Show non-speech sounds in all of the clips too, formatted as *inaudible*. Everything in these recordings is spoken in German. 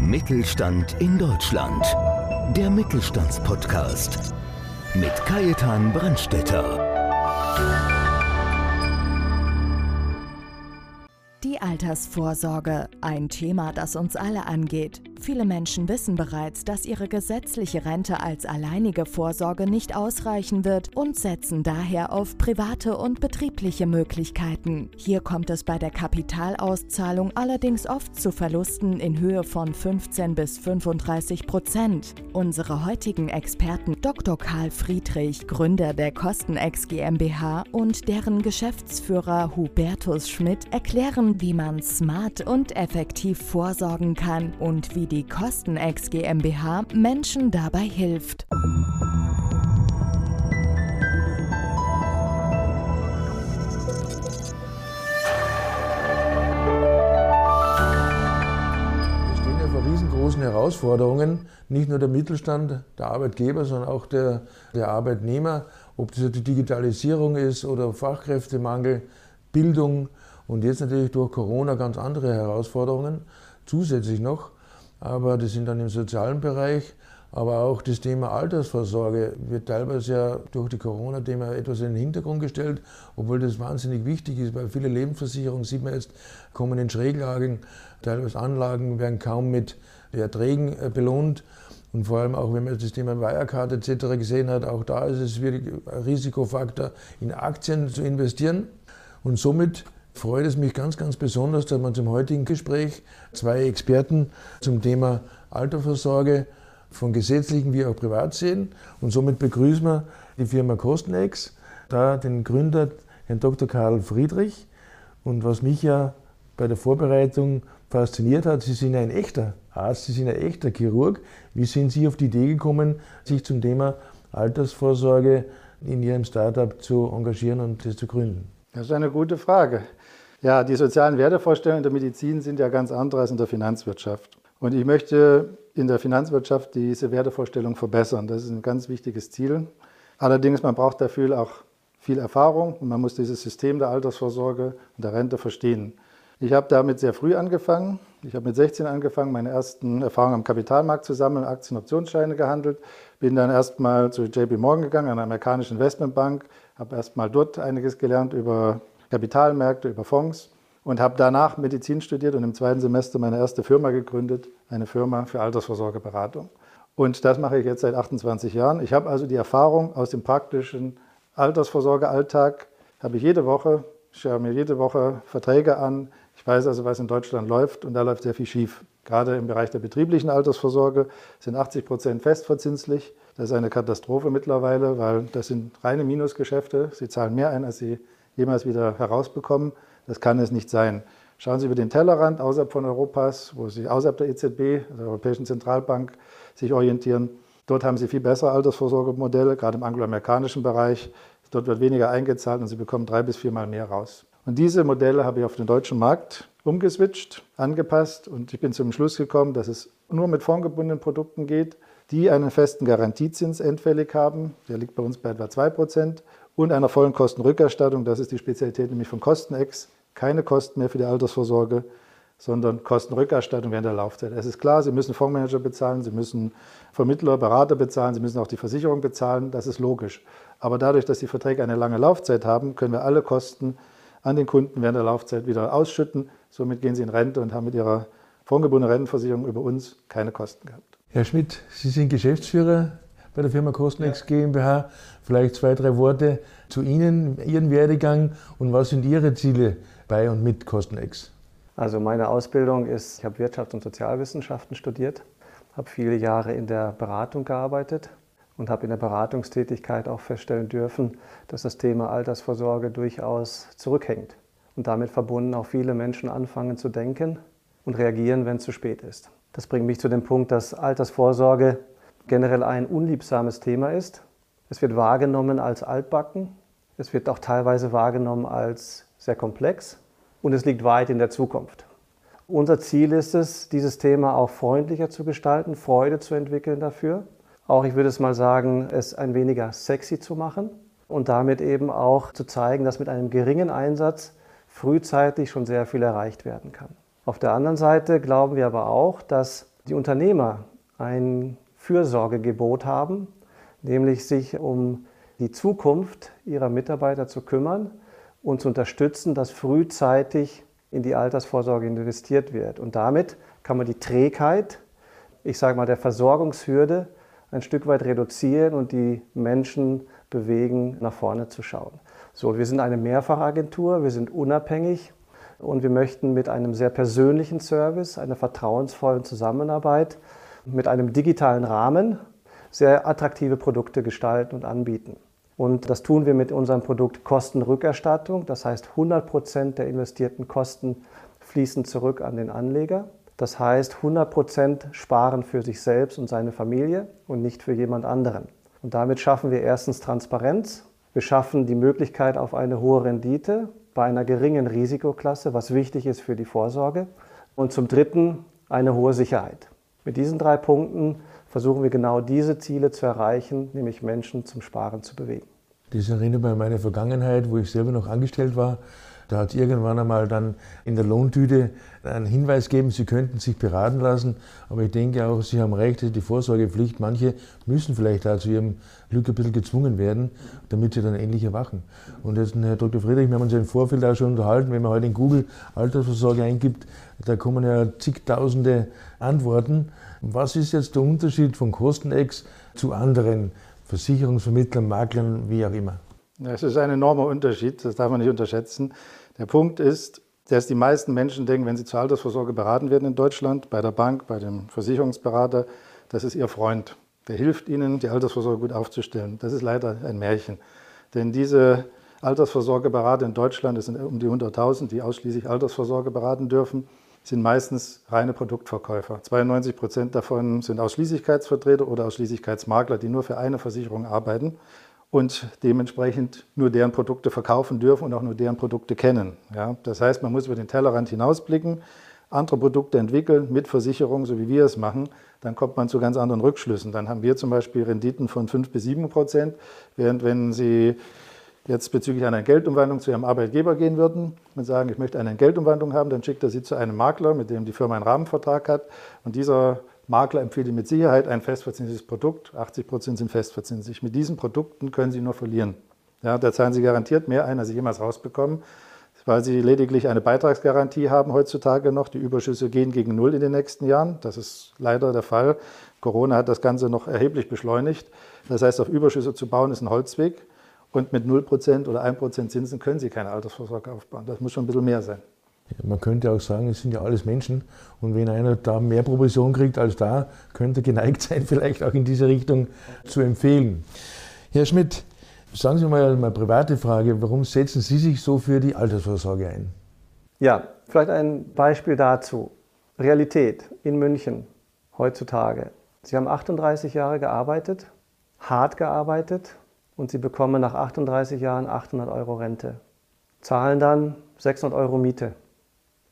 Mittelstand in Deutschland. Der Mittelstandspodcast mit Kajetan Brandstetter. Die Altersvorsorge, ein Thema, das uns alle angeht. Viele Menschen wissen bereits, dass ihre gesetzliche Rente als alleinige Vorsorge nicht ausreichen wird und setzen daher auf private und betriebliche Möglichkeiten. Hier kommt es bei der Kapitalauszahlung allerdings oft zu Verlusten in Höhe von 15 bis 35 Prozent. Unsere heutigen Experten Dr. Karl Friedrich, Gründer der Kostenex GmbH und deren Geschäftsführer Hubertus Schmidt erklären, wie man smart und effektiv vorsorgen kann und wie die Kostenex GmbH Menschen dabei hilft. Wir stehen ja vor riesengroßen Herausforderungen, nicht nur der Mittelstand, der Arbeitgeber, sondern auch der, der Arbeitnehmer, ob das die Digitalisierung ist oder Fachkräftemangel, Bildung und jetzt natürlich durch Corona ganz andere Herausforderungen zusätzlich noch aber das sind dann im sozialen Bereich. Aber auch das Thema Altersvorsorge wird teilweise ja durch die Corona-Thema etwas in den Hintergrund gestellt, obwohl das wahnsinnig wichtig ist, weil viele Lebensversicherungen, sieht man jetzt, kommen in Schräglagen, teilweise Anlagen werden kaum mit Erträgen äh, belohnt. Und vor allem auch, wenn man das Thema Wirecard etc. gesehen hat, auch da ist es wirklich ein Risikofaktor, in Aktien zu investieren. Und somit freut es mich ganz, ganz besonders, dass wir zum heutigen Gespräch zwei Experten zum Thema Altersvorsorge von gesetzlichen wie auch privat sehen. Und somit begrüßen wir die Firma Kostenex, da den Gründer, Herrn Dr. Karl Friedrich. Und was mich ja bei der Vorbereitung fasziniert hat, Sie sind ein echter Arzt, Sie sind ein echter Chirurg. Wie sind Sie auf die Idee gekommen, sich zum Thema Altersvorsorge in Ihrem Startup zu engagieren und das zu gründen? Das ist eine gute Frage. Ja, die sozialen Wertevorstellungen der Medizin sind ja ganz andere als in der Finanzwirtschaft. Und ich möchte in der Finanzwirtschaft diese Wertevorstellung verbessern. Das ist ein ganz wichtiges Ziel. Allerdings, man braucht dafür auch viel Erfahrung und man muss dieses System der Altersvorsorge und der Rente verstehen. Ich habe damit sehr früh angefangen. Ich habe mit 16 angefangen, meine ersten Erfahrungen am Kapitalmarkt zu sammeln, Aktien, Optionsscheine gehandelt. Bin dann erstmal zu JP Morgan gegangen, einer amerikanischen Investmentbank, habe erstmal dort einiges gelernt über Kapitalmärkte, über Fonds und habe danach Medizin studiert und im zweiten Semester meine erste Firma gegründet, eine Firma für Altersvorsorgeberatung. Und das mache ich jetzt seit 28 Jahren. Ich habe also die Erfahrung aus dem praktischen Altersvorsorgealltag, habe ich jede Woche, ich schaue mir jede Woche Verträge an. Ich weiß also, was in Deutschland läuft und da läuft sehr viel schief. Gerade im Bereich der betrieblichen Altersvorsorge sind 80 Prozent festverzinslich. Das ist eine Katastrophe mittlerweile, weil das sind reine Minusgeschäfte. Sie zahlen mehr ein, als sie jemals wieder herausbekommen. Das kann es nicht sein. Schauen Sie über den Tellerrand außerhalb von Europas, wo Sie außerhalb der EZB, der Europäischen Zentralbank, sich orientieren. Dort haben Sie viel bessere Altersvorsorgemodelle, gerade im angloamerikanischen Bereich. Dort wird weniger eingezahlt und Sie bekommen drei bis viermal mehr raus. Und diese Modelle habe ich auf den deutschen Markt umgeswitcht, angepasst und ich bin zum Schluss gekommen, dass es nur mit fondgebundenen Produkten geht, die einen festen Garantiezins endfällig haben. Der liegt bei uns bei etwa 2 Prozent und einer vollen Kostenrückerstattung. Das ist die Spezialität nämlich von Kostenex. Keine Kosten mehr für die Altersvorsorge, sondern Kostenrückerstattung während der Laufzeit. Es ist klar, Sie müssen Fondsmanager bezahlen, Sie müssen Vermittler, Berater bezahlen, Sie müssen auch die Versicherung bezahlen. Das ist logisch. Aber dadurch, dass die Verträge eine lange Laufzeit haben, können wir alle Kosten an den Kunden während der Laufzeit wieder ausschütten. Somit gehen Sie in Rente und haben mit Ihrer fondgebundenen Rentenversicherung über uns keine Kosten gehabt. Herr Schmidt, Sie sind Geschäftsführer bei der Firma Kostenex ja. GmbH. Vielleicht zwei, drei Worte zu Ihnen, Ihren Werdegang und was sind Ihre Ziele bei und mit Kostenex? Also meine Ausbildung ist, ich habe Wirtschaft und Sozialwissenschaften studiert, habe viele Jahre in der Beratung gearbeitet und habe in der Beratungstätigkeit auch feststellen dürfen, dass das Thema Altersvorsorge durchaus zurückhängt und damit verbunden auch viele Menschen anfangen zu denken und reagieren, wenn es zu spät ist. Das bringt mich zu dem Punkt, dass Altersvorsorge generell ein unliebsames Thema ist. Es wird wahrgenommen als altbacken, es wird auch teilweise wahrgenommen als sehr komplex und es liegt weit in der Zukunft. Unser Ziel ist es, dieses Thema auch freundlicher zu gestalten, Freude zu entwickeln dafür. Auch, ich würde es mal sagen, es ein weniger sexy zu machen und damit eben auch zu zeigen, dass mit einem geringen Einsatz frühzeitig schon sehr viel erreicht werden kann. Auf der anderen Seite glauben wir aber auch, dass die Unternehmer ein Fürsorgegebot haben, nämlich sich um die Zukunft ihrer Mitarbeiter zu kümmern und zu unterstützen, dass frühzeitig in die Altersvorsorge investiert wird. Und damit kann man die Trägheit, ich sage mal der Versorgungshürde, ein Stück weit reduzieren und die Menschen bewegen, nach vorne zu schauen. So, wir sind eine Mehrfachagentur, wir sind unabhängig und wir möchten mit einem sehr persönlichen Service, einer vertrauensvollen Zusammenarbeit, mit einem digitalen Rahmen sehr attraktive Produkte gestalten und anbieten. Und das tun wir mit unserem Produkt Kostenrückerstattung. Das heißt, 100 Prozent der investierten Kosten fließen zurück an den Anleger. Das heißt, 100 Prozent sparen für sich selbst und seine Familie und nicht für jemand anderen. Und damit schaffen wir erstens Transparenz. Wir schaffen die Möglichkeit auf eine hohe Rendite bei einer geringen Risikoklasse, was wichtig ist für die Vorsorge. Und zum Dritten eine hohe Sicherheit. Mit diesen drei Punkten versuchen wir genau diese Ziele zu erreichen, nämlich Menschen zum Sparen zu bewegen. Das erinnert mich an meine Vergangenheit, wo ich selber noch angestellt war. Da hat irgendwann einmal dann in der Lohntüte einen Hinweis gegeben, Sie könnten sich beraten lassen. Aber ich denke auch, Sie haben recht, die Vorsorgepflicht, manche müssen vielleicht auch zu ihrem Glück ein bisschen gezwungen werden, damit sie dann endlich erwachen. Und jetzt, Herr Dr. Friedrich, wir haben uns ja im Vorfeld auch schon unterhalten, wenn man heute in Google Altersvorsorge eingibt, da kommen ja zigtausende Antworten. Was ist jetzt der Unterschied von Kostenex zu anderen Versicherungsvermittlern, Maklern, wie auch immer? Es ist ein enormer Unterschied, das darf man nicht unterschätzen. Der Punkt ist, dass die meisten Menschen denken, wenn sie zur Altersvorsorge beraten werden in Deutschland, bei der Bank, bei dem Versicherungsberater, das ist ihr Freund. Der hilft ihnen, die Altersvorsorge gut aufzustellen. Das ist leider ein Märchen. Denn diese Altersvorsorgeberater in Deutschland, es sind um die 100.000, die ausschließlich Altersvorsorge beraten dürfen, sind meistens reine Produktverkäufer. 92 Prozent davon sind Ausschließlichkeitsvertreter oder Ausschließlichkeitsmakler, die nur für eine Versicherung arbeiten und dementsprechend nur deren Produkte verkaufen dürfen und auch nur deren Produkte kennen. Ja, das heißt, man muss über den Tellerrand hinausblicken, andere Produkte entwickeln mit Versicherung, so wie wir es machen, dann kommt man zu ganz anderen Rückschlüssen. Dann haben wir zum Beispiel Renditen von 5 bis 7 Prozent, während wenn Sie jetzt bezüglich einer Geldumwandlung zu Ihrem Arbeitgeber gehen würden und sagen, ich möchte eine Geldumwandlung haben, dann schickt er Sie zu einem Makler, mit dem die Firma einen Rahmenvertrag hat und dieser Makler empfiehlt Ihnen mit Sicherheit ein festverzinsliches Produkt. 80 Prozent sind festverzinslich. Mit diesen Produkten können Sie nur verlieren. Ja, da zahlen Sie garantiert mehr ein, als Sie jemals rausbekommen, weil Sie lediglich eine Beitragsgarantie haben heutzutage noch. Die Überschüsse gehen gegen Null in den nächsten Jahren. Das ist leider der Fall. Corona hat das Ganze noch erheblich beschleunigt. Das heißt, auf Überschüsse zu bauen ist ein Holzweg. Und mit 0% oder 1% Zinsen können Sie keine Altersvorsorge aufbauen. Das muss schon ein bisschen mehr sein. Man könnte auch sagen, es sind ja alles Menschen. Und wenn einer da mehr Provision kriegt als da, könnte geneigt sein, *laughs* vielleicht auch in diese Richtung zu empfehlen. Herr Schmidt, sagen Sie mal eine private Frage. Warum setzen Sie sich so für die Altersvorsorge ein? Ja, vielleicht ein Beispiel dazu. Realität in München heutzutage. Sie haben 38 Jahre gearbeitet, hart gearbeitet und Sie bekommen nach 38 Jahren 800 Euro Rente. Zahlen dann 600 Euro Miete.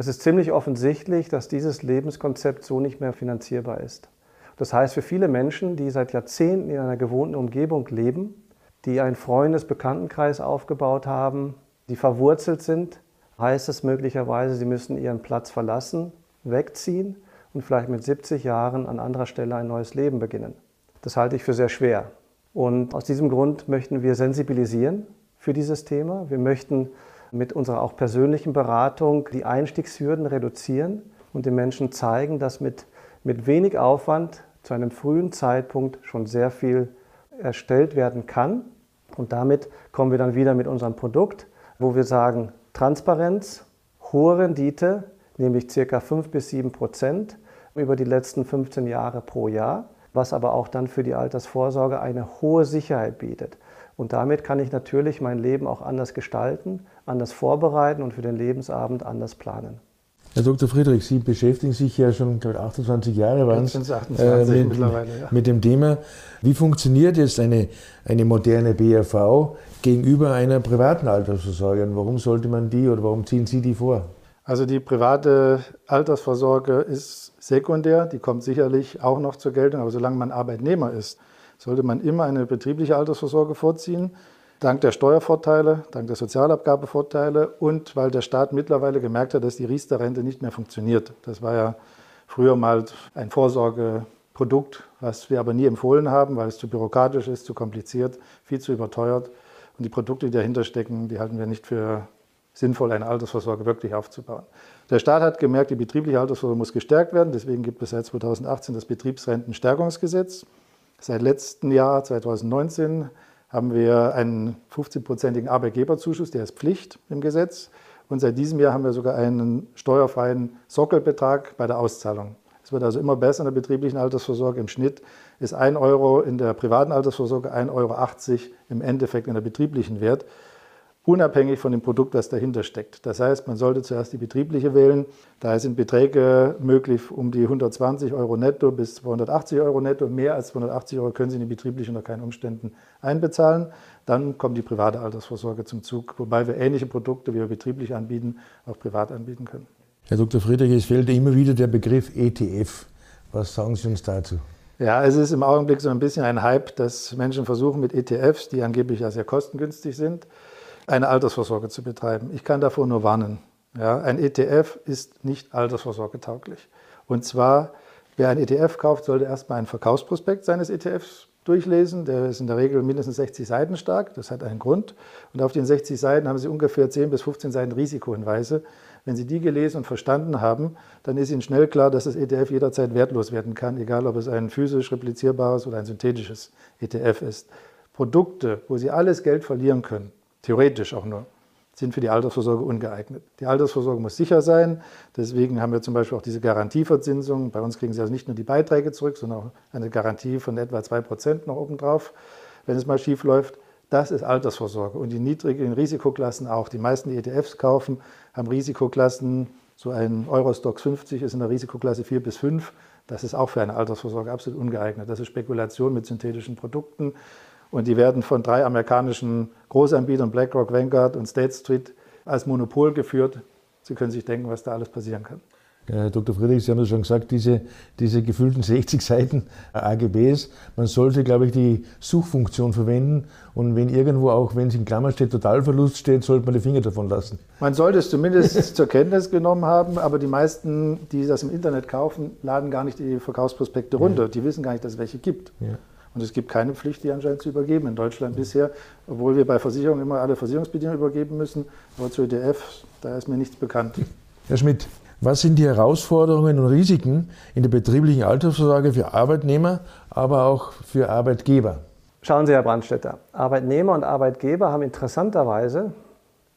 Es ist ziemlich offensichtlich, dass dieses Lebenskonzept so nicht mehr finanzierbar ist. Das heißt, für viele Menschen, die seit Jahrzehnten in einer gewohnten Umgebung leben, die einen Freundes-Bekanntenkreis aufgebaut haben, die verwurzelt sind, heißt es möglicherweise, sie müssen ihren Platz verlassen, wegziehen und vielleicht mit 70 Jahren an anderer Stelle ein neues Leben beginnen. Das halte ich für sehr schwer. Und aus diesem Grund möchten wir sensibilisieren für dieses Thema. Wir möchten mit unserer auch persönlichen Beratung die Einstiegshürden reduzieren und den Menschen zeigen, dass mit, mit wenig Aufwand zu einem frühen Zeitpunkt schon sehr viel erstellt werden kann. Und damit kommen wir dann wieder mit unserem Produkt, wo wir sagen, Transparenz, hohe Rendite, nämlich ca. 5 bis 7 Prozent über die letzten 15 Jahre pro Jahr, was aber auch dann für die Altersvorsorge eine hohe Sicherheit bietet. Und damit kann ich natürlich mein Leben auch anders gestalten, anders vorbereiten und für den Lebensabend anders planen. Herr Dr. Friedrich, Sie beschäftigen sich ja schon, glaube 28 Jahre waren es, äh, mit, ja. mit, dem Thema. Wie funktioniert jetzt eine, eine moderne BRV gegenüber einer privaten Altersvorsorge? Und warum sollte man die oder warum ziehen Sie die vor? Also die private Altersvorsorge ist sekundär, die kommt sicherlich auch noch zur Geltung, aber solange man Arbeitnehmer ist, sollte man immer eine betriebliche Altersvorsorge vorziehen. Dank der Steuervorteile, dank der Sozialabgabevorteile und weil der Staat mittlerweile gemerkt hat, dass die Riester-Rente nicht mehr funktioniert. Das war ja früher mal ein Vorsorgeprodukt, was wir aber nie empfohlen haben, weil es zu bürokratisch ist, zu kompliziert, viel zu überteuert. Und die Produkte, die dahinter stecken, die halten wir nicht für sinnvoll, eine Altersvorsorge wirklich aufzubauen. Der Staat hat gemerkt, die betriebliche Altersvorsorge muss gestärkt werden. Deswegen gibt es seit 2018 das Betriebsrentenstärkungsgesetz. Seit letztem Jahr, 2019, haben wir einen 15-prozentigen Arbeitgeberzuschuss, der ist Pflicht im Gesetz. Und seit diesem Jahr haben wir sogar einen steuerfreien Sockelbetrag bei der Auszahlung. Es wird also immer besser in der betrieblichen Altersvorsorge. Im Schnitt ist 1 Euro in der privaten Altersvorsorge 1,80 Euro im Endeffekt in der betrieblichen Wert unabhängig von dem Produkt, was dahinter steckt. Das heißt, man sollte zuerst die betriebliche wählen. Da sind Beträge möglich um die 120 Euro netto bis 280 Euro netto. Mehr als 280 Euro können Sie in die betriebliche unter keinen Umständen einbezahlen. Dann kommt die private Altersvorsorge zum Zug, wobei wir ähnliche Produkte, wie wir betrieblich anbieten, auch privat anbieten können. Herr Dr. Friedrich, es fehlt immer wieder der Begriff ETF. Was sagen Sie uns dazu? Ja, es ist im Augenblick so ein bisschen ein Hype, dass Menschen versuchen mit ETFs, die angeblich ja sehr kostengünstig sind, eine Altersvorsorge zu betreiben. Ich kann davor nur warnen. Ja, ein ETF ist nicht altersvorsorgetauglich. Und zwar, wer ein ETF kauft, sollte erstmal einen Verkaufsprospekt seines ETFs durchlesen. Der ist in der Regel mindestens 60 Seiten stark. Das hat einen Grund. Und auf den 60 Seiten haben Sie ungefähr 10 bis 15 Seiten Risikohinweise. Wenn Sie die gelesen und verstanden haben, dann ist Ihnen schnell klar, dass das ETF jederzeit wertlos werden kann, egal ob es ein physisch replizierbares oder ein synthetisches ETF ist. Produkte, wo Sie alles Geld verlieren können, theoretisch auch nur, sind für die Altersvorsorge ungeeignet. Die Altersvorsorge muss sicher sein. Deswegen haben wir zum Beispiel auch diese Garantieverzinsung. Bei uns kriegen Sie also nicht nur die Beiträge zurück, sondern auch eine Garantie von etwa 2% noch obendrauf, wenn es mal schief läuft. Das ist Altersvorsorge. Und die niedrigen Risikoklassen auch. Die meisten, die ETFs kaufen, haben Risikoklassen. So ein Eurostox 50 ist in der Risikoklasse 4 bis 5. Das ist auch für eine Altersvorsorge absolut ungeeignet. Das ist Spekulation mit synthetischen Produkten. Und die werden von drei amerikanischen Großanbietern, BlackRock, Vanguard und State Street, als Monopol geführt. Sie können sich denken, was da alles passieren kann. Herr Dr. Friedrich, Sie haben es schon gesagt, diese, diese gefühlten *laughs* 60 Seiten AGBs, man sollte, glaube ich, die Suchfunktion verwenden und wenn irgendwo auch, wenn es in Klammern steht, Totalverlust steht, sollte man die Finger davon lassen. Man sollte es zumindest *laughs* zur Kenntnis genommen haben, aber die meisten, die das im Internet kaufen, laden gar nicht die Verkaufsprospekte runter. Ja. Die wissen gar nicht, dass es welche gibt. Ja. Und es gibt keine Pflicht, die anscheinend zu übergeben in Deutschland bisher, obwohl wir bei Versicherungen immer alle Versicherungsbedingungen übergeben müssen. Aber zu ETF, da ist mir nichts bekannt. Herr Schmidt, was sind die Herausforderungen und Risiken in der betrieblichen Altersvorsorge für Arbeitnehmer, aber auch für Arbeitgeber? Schauen Sie, Herr Brandstätter, Arbeitnehmer und Arbeitgeber haben interessanterweise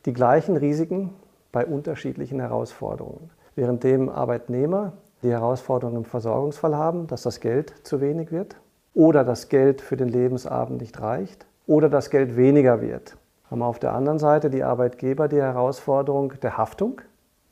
die gleichen Risiken bei unterschiedlichen Herausforderungen. Währenddem Arbeitnehmer die Herausforderungen im Versorgungsfall haben, dass das Geld zu wenig wird, oder das Geld für den Lebensabend nicht reicht oder das Geld weniger wird. Haben wir auf der anderen Seite die Arbeitgeber die Herausforderung der Haftung,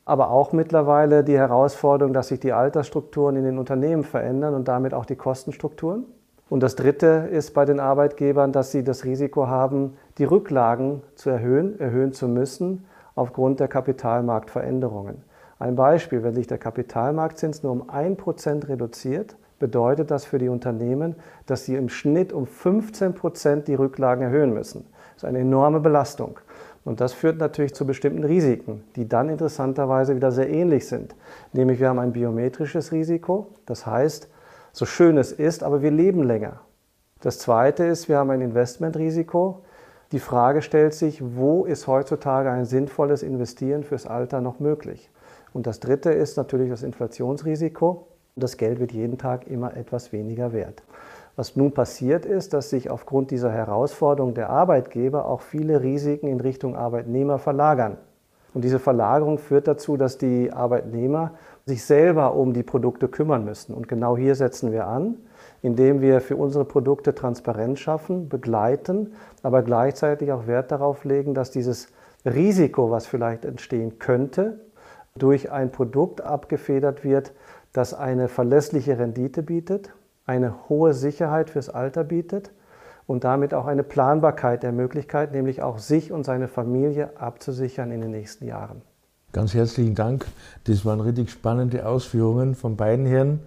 aber auch mittlerweile die Herausforderung, dass sich die Altersstrukturen in den Unternehmen verändern und damit auch die Kostenstrukturen. Und das Dritte ist bei den Arbeitgebern, dass sie das Risiko haben, die Rücklagen zu erhöhen, erhöhen zu müssen aufgrund der Kapitalmarktveränderungen. Ein Beispiel, wenn sich der Kapitalmarktzins nur um 1% reduziert, bedeutet das für die Unternehmen, dass sie im Schnitt um 15 Prozent die Rücklagen erhöhen müssen. Das ist eine enorme Belastung. Und das führt natürlich zu bestimmten Risiken, die dann interessanterweise wieder sehr ähnlich sind. Nämlich wir haben ein biometrisches Risiko, das heißt, so schön es ist, aber wir leben länger. Das zweite ist, wir haben ein Investmentrisiko. Die Frage stellt sich, wo ist heutzutage ein sinnvolles Investieren fürs Alter noch möglich? Und das dritte ist natürlich das Inflationsrisiko. Das Geld wird jeden Tag immer etwas weniger wert. Was nun passiert ist, dass sich aufgrund dieser Herausforderung der Arbeitgeber auch viele Risiken in Richtung Arbeitnehmer verlagern. Und diese Verlagerung führt dazu, dass die Arbeitnehmer sich selber um die Produkte kümmern müssen. Und genau hier setzen wir an, indem wir für unsere Produkte Transparenz schaffen, begleiten, aber gleichzeitig auch Wert darauf legen, dass dieses Risiko, was vielleicht entstehen könnte, durch ein Produkt abgefedert wird, das eine verlässliche Rendite bietet, eine hohe Sicherheit fürs Alter bietet und damit auch eine Planbarkeit der Möglichkeit, nämlich auch sich und seine Familie abzusichern in den nächsten Jahren. Ganz herzlichen Dank. Das waren richtig spannende Ausführungen von beiden Herren.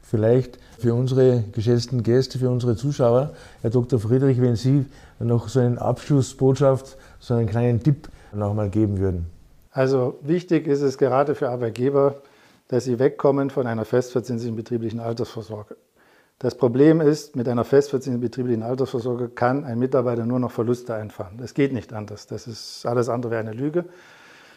Vielleicht für unsere geschätzten Gäste, für unsere Zuschauer, Herr Dr. Friedrich, wenn Sie noch so eine Abschlussbotschaft, so einen kleinen Tipp nochmal geben würden. Also wichtig ist es gerade für Arbeitgeber, dass sie wegkommen von einer festverzinslichen betrieblichen Altersvorsorge. Das Problem ist, mit einer festverzinslichen betrieblichen Altersvorsorge kann ein Mitarbeiter nur noch Verluste einfahren. Das geht nicht anders. Das ist alles andere wäre eine Lüge.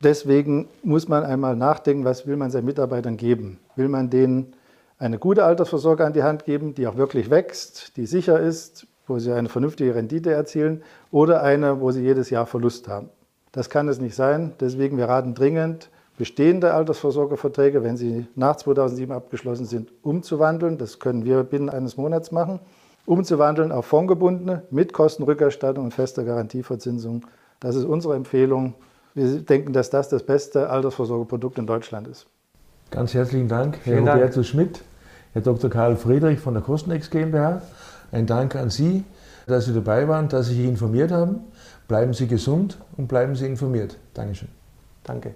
Deswegen muss man einmal nachdenken, was will man seinen Mitarbeitern geben? Will man denen eine gute Altersvorsorge an die Hand geben, die auch wirklich wächst, die sicher ist, wo sie eine vernünftige Rendite erzielen oder eine, wo sie jedes Jahr Verlust haben? Das kann es nicht sein. Deswegen, wir raten dringend, bestehende Altersvorsorgeverträge, wenn sie nach 2007 abgeschlossen sind, umzuwandeln. Das können wir binnen eines Monats machen. Umzuwandeln auf fondgebundene mit Kostenrückerstattung und fester Garantieverzinsung. Das ist unsere Empfehlung. Wir denken, dass das das beste Altersvorsorgeprodukt in Deutschland ist. Ganz herzlichen Dank, Herr Vielen Roberto Dank. Schmidt, Herr Dr. Karl Friedrich von der Kostenex GmbH. Ein Dank an Sie, dass Sie dabei waren, dass Sie sich informiert haben. Bleiben Sie gesund und bleiben Sie informiert. Dankeschön. Danke.